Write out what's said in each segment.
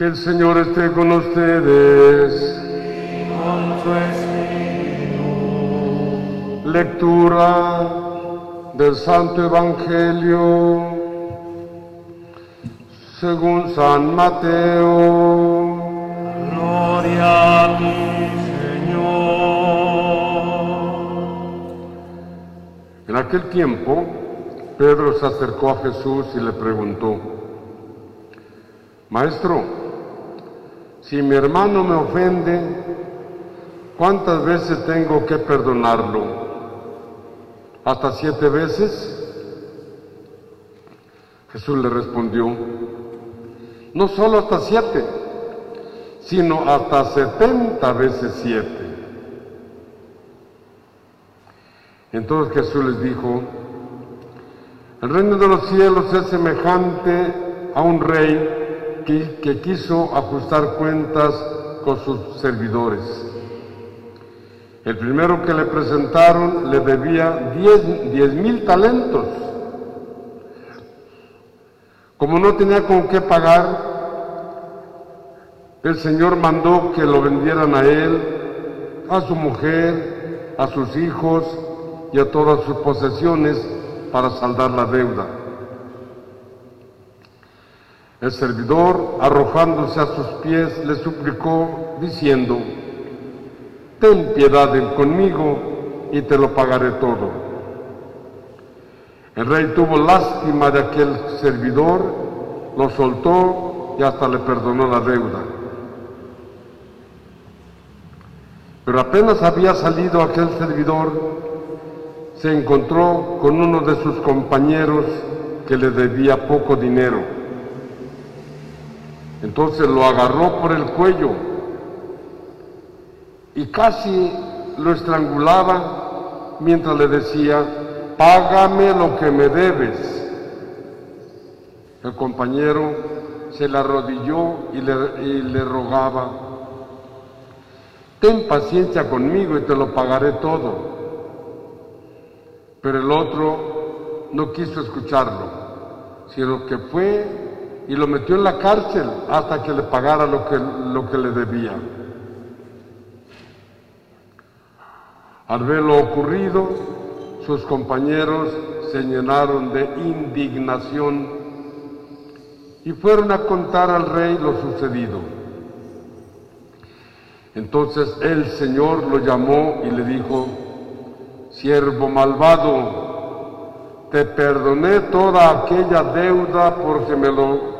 Que el Señor esté con ustedes. con su espíritu. Lectura del Santo Evangelio según San Mateo. Gloria a ti, Señor. En aquel tiempo, Pedro se acercó a Jesús y le preguntó, Maestro, si mi hermano me ofende, ¿cuántas veces tengo que perdonarlo? ¿Hasta siete veces? Jesús le respondió, no solo hasta siete, sino hasta setenta veces siete. Entonces Jesús les dijo, el reino de los cielos es semejante a un rey que, quiso ajustar cuentas con sus servidores. El primero que le presentaron le debía diez, diez mil talentos. Como no tenía con qué pagar, el Señor mandó que lo vendieran a él, a su mujer, a sus hijos y a todas sus posesiones para saldar la deuda. El servidor, arrojándose a sus pies, le suplicó, diciendo, Ten piedad conmigo y te lo pagaré todo. El rey tuvo lástima de aquel servidor, lo soltó y hasta le perdonó la deuda. Pero apenas había salido aquel servidor, se encontró con uno de sus compañeros que le debía poco dinero. Entonces lo agarró por el cuello y casi lo estrangulaba mientras le decía, págame lo que me debes. El compañero se le arrodilló y le, y le rogaba, ten paciencia conmigo y te lo pagaré todo. Pero el otro no quiso escucharlo, sino que fue y lo metió en la cárcel hasta que le pagara lo que, lo que le debía. Al ver lo ocurrido, sus compañeros se llenaron de indignación y fueron a contar al rey lo sucedido. Entonces el Señor lo llamó y le dijo, siervo malvado, te perdoné toda aquella deuda porque me lo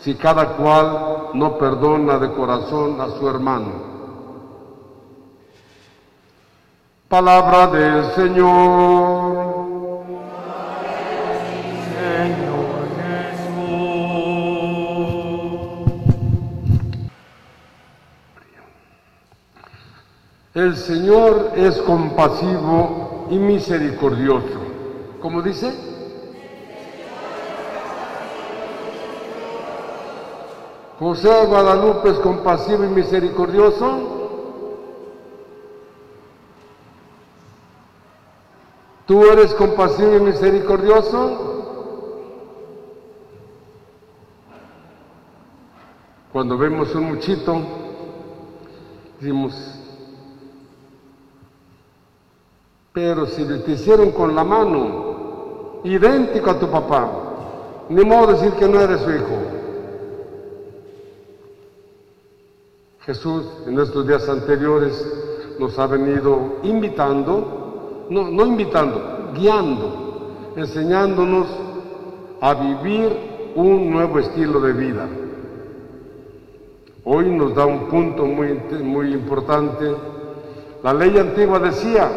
si cada cual no perdona de corazón a su hermano. Palabra del Señor. El Señor es compasivo y misericordioso. ¿Cómo dice? José Guadalupe es compasivo y misericordioso. ¿Tú eres compasivo y misericordioso? Cuando vemos un muchito, decimos, pero si te hicieron con la mano, idéntico a tu papá, ni modo de decir que no eres su hijo. Jesús en estos días anteriores nos ha venido invitando, no, no invitando, guiando, enseñándonos a vivir un nuevo estilo de vida. Hoy nos da un punto muy, muy importante. La ley antigua decía,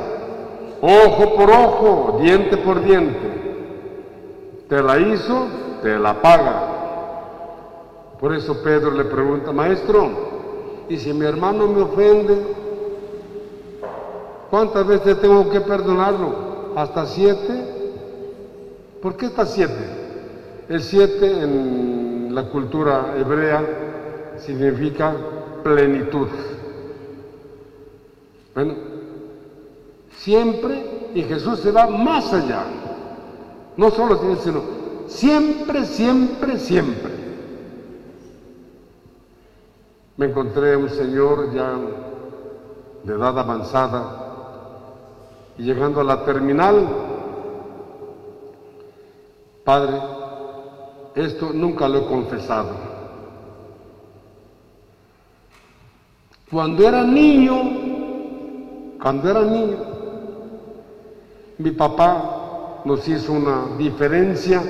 ojo por ojo, diente por diente. Te la hizo, te la paga. Por eso Pedro le pregunta, maestro, ¿y si mi hermano me ofende? ¿Cuántas veces tengo que perdonarlo? ¿Hasta siete? ¿Por qué hasta siete? El siete en la cultura hebrea significa plenitud. Bueno, siempre, y Jesús se va más allá. No solo sino siempre, siempre, siempre. Me encontré un señor ya de edad avanzada y llegando a la terminal, Padre, esto nunca lo he confesado. Cuando era niño, cuando era niño, mi papá nos hizo una diferencia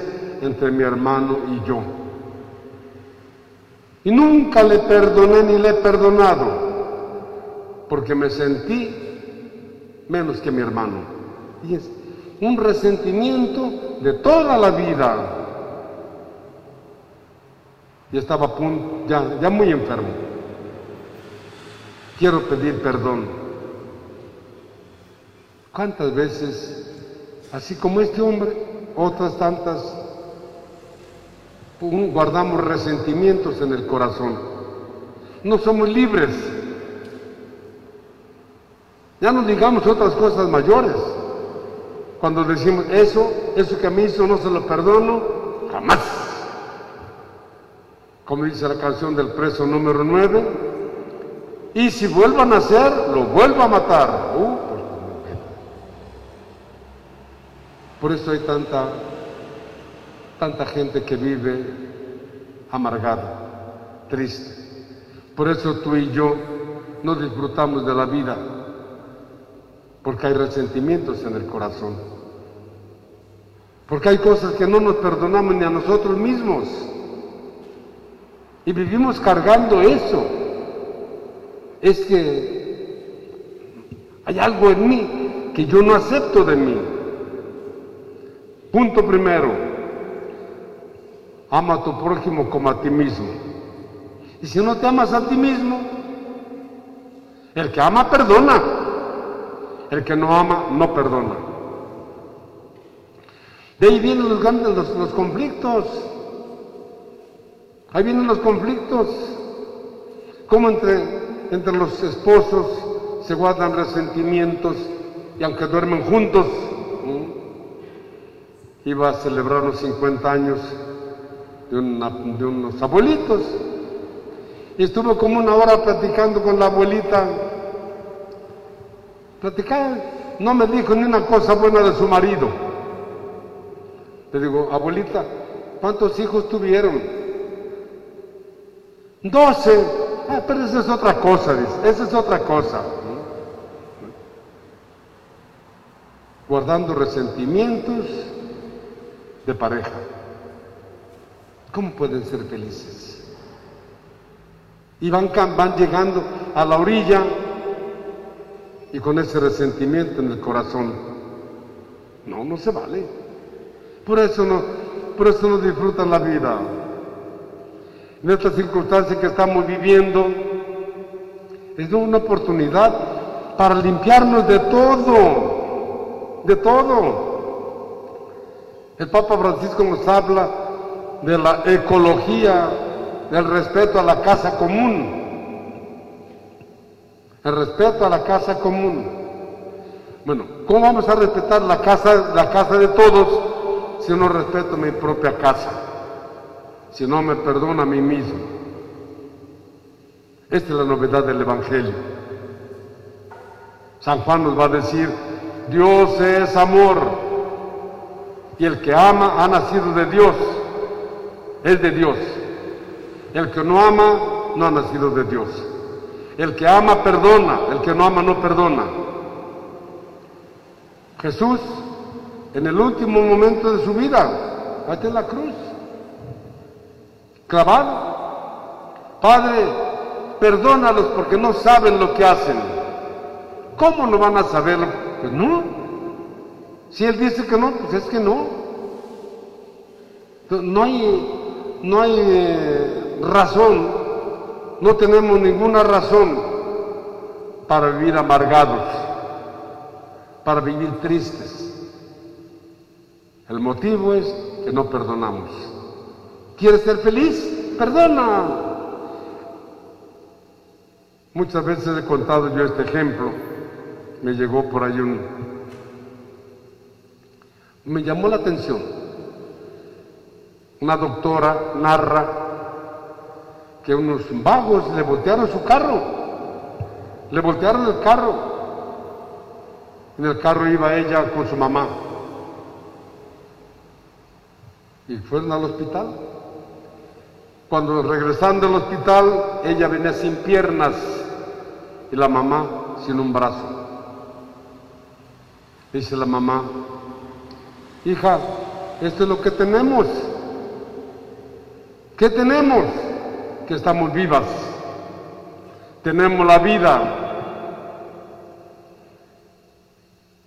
entre mi hermano y yo. Y nunca le perdoné ni le he perdonado, porque me sentí menos que mi hermano. Y es un resentimiento de toda la vida. Y estaba ya muy enfermo. Quiero pedir perdón. ¿Cuántas veces, así como este hombre, otras tantas, guardamos resentimientos en el corazón? No somos libres. Ya no digamos otras cosas mayores. Cuando decimos eso, eso que me hizo no se lo perdono, jamás. Como dice la canción del preso número 9, y si vuelvan a hacer, lo vuelvo a matar. Uh, por eso hay tanta, tanta gente que vive amargada, triste. Por eso tú y yo no disfrutamos de la vida porque hay resentimientos en el corazón, porque hay cosas que no nos perdonamos ni a nosotros mismos y vivimos cargando eso. Es que hay algo en mí que yo no acepto de mí. Punto primero, ama a tu prójimo como a ti mismo. Y si no te amas a ti mismo, el que ama perdona. El que no ama no perdona. De ahí vienen los grandes los, conflictos. Ahí vienen los conflictos. Como entre, entre los esposos se guardan resentimientos y aunque duermen juntos, iba a celebrar los 50 años de, unos abuelitos y estuvo como una hora platicando con la abuelita Platicar, no me dijo ni una cosa buena de su marido. Le digo, abuelita, ¿cuántos hijos tuvieron? Doce. Ah, pero esa es otra cosa, dice, esa es otra cosa. Guardando resentimientos de pareja. ¿Cómo pueden ser felices? Y van, van llegando a la orilla y con ese resentimiento en el corazón. No, no se vale. Por eso no, por eso no disfrutan la vida. En esta circunstancia que estamos viviendo, es una oportunidad para limpiarnos de todo, de todo. El Papa Francisco nos habla de la ecología, del respeto a la casa común el respeto a la casa común. Bueno, ¿cómo vamos a respetar la casa, la casa de todos si no respeto mi propia casa? Si no me perdono a mí mismo. Esta es la novedad del Evangelio. San Juan nos va a decir, Dios es amor y el que ama ha nacido de Dios, es de Dios. El que no ama no ha nacido de Dios. El que ama perdona, el que no ama no perdona. Jesús, en el último momento de su vida, hasta en la cruz, clavado. Padre, perdónalos porque no saben lo que hacen. ¿Cómo no van a saberlo? Pues no. Si Él dice que no, pues es que no. No hay, no hay eh, razón, no tenemos ninguna razón para vivir amargados, para vivir tristes. El motivo es que no perdonamos. ¿Quieres ser feliz? Perdona. Muchas veces he contado yo este ejemplo. Me llegó por ahí un... Me llamó la atención. Una doctora narra que unos vagos le voltearon su carro. Le voltearon el carro. En el carro iba ella con su mamá. Y fueron al hospital. Cuando regresando al hospital, ella venía sin piernas y la mamá sin un brazo. Dice la mamá, hija, esto es lo que tenemos. ¿Qué tenemos? Que estamos vivas. Tenemos la vida.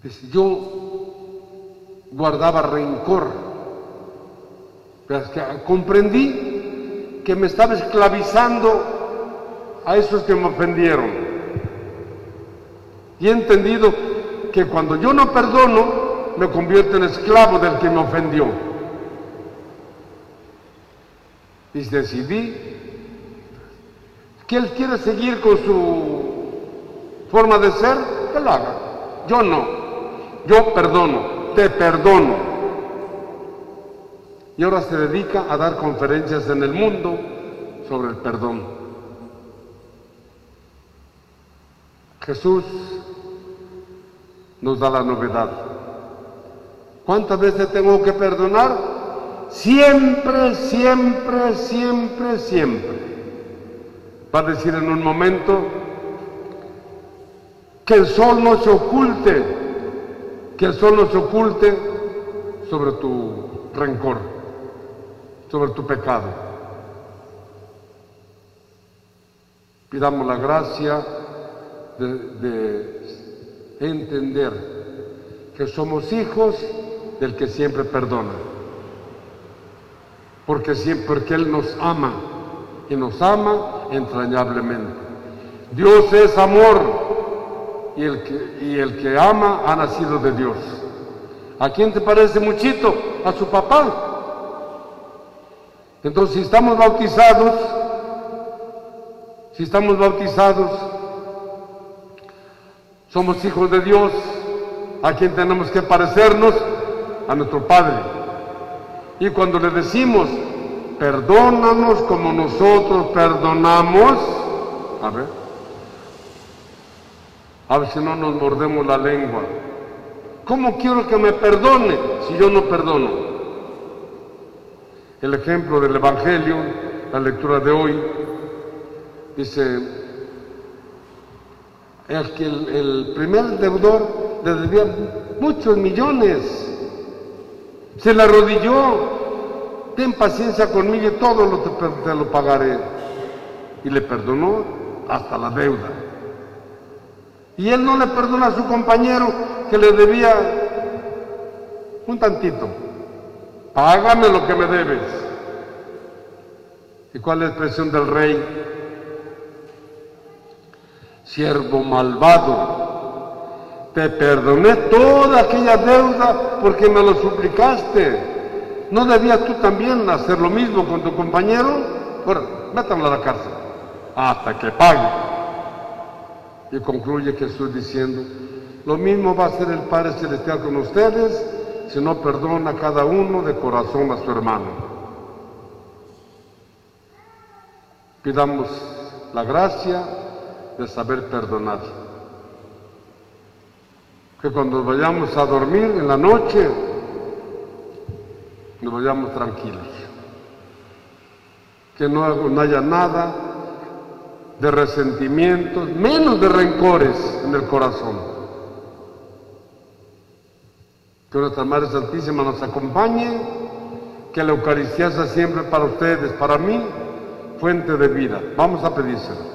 Dice, yo guardaba rencor. Pero es que comprendí que me estaba esclavizando a esos que me ofendieron. Y he entendido que cuando yo no perdono, me convierto en esclavo del que me ofendió. Y decidí que él quiere seguir con su forma de ser, que lo haga. Yo no. Yo perdono, te perdono. Y ahora se dedica a dar conferencias en el mundo sobre el perdón. Jesús nos da la novedad. ¿Cuántas veces tengo que perdonar? Siempre, siempre, siempre, siempre. Va a decir en un momento que el sol no se oculte, que el sol no se oculte sobre tu rencor, sobre tu pecado. Pidamos la gracia de, de entender que somos hijos del que siempre perdona. Porque, siempre, porque Él nos ama y nos ama entrañablemente. Dios es amor y el, que, y el que ama ha nacido de Dios. ¿A quién te parece muchito? A su papá. Entonces, si estamos bautizados, si estamos bautizados, somos hijos de Dios, ¿a quién tenemos que parecernos? A nuestro Padre. Y cuando le decimos, perdónanos como nosotros perdonamos, a ver, a ver si no nos mordemos la lengua. ¿Cómo quiero que me perdone si yo no perdono? El ejemplo del Evangelio, la lectura de hoy, dice, el que el, el primer deudor le debía muchos millones, se le arrodilló, ten paciencia conmigo y todo lo te, te lo pagaré. Y le perdonó hasta la deuda. Y él no le perdona a su compañero que le debía un tantito. Págame lo que me debes. ¿Y cuál es la expresión del rey? Siervo malvado, te perdoné toda aquella deuda porque me lo suplicaste. ¿No debías tú también hacer lo mismo con tu compañero? Bueno, métanlo a la cárcel hasta que pague. Y concluye Jesús diciendo, lo mismo va a hacer el Padre Celestial con ustedes si no perdona a cada uno de corazón a su hermano. Pidamos la gracia de saber perdonar. Que cuando vayamos a dormir en la noche, nos vayamos tranquilos. Que no, no haya nada de resentimientos, menos de rencores en el corazón. Que nuestra Madre Santísima nos acompañe, que la Eucaristía sea siempre para ustedes, para mí, fuente de vida. Vamos a pedírselo.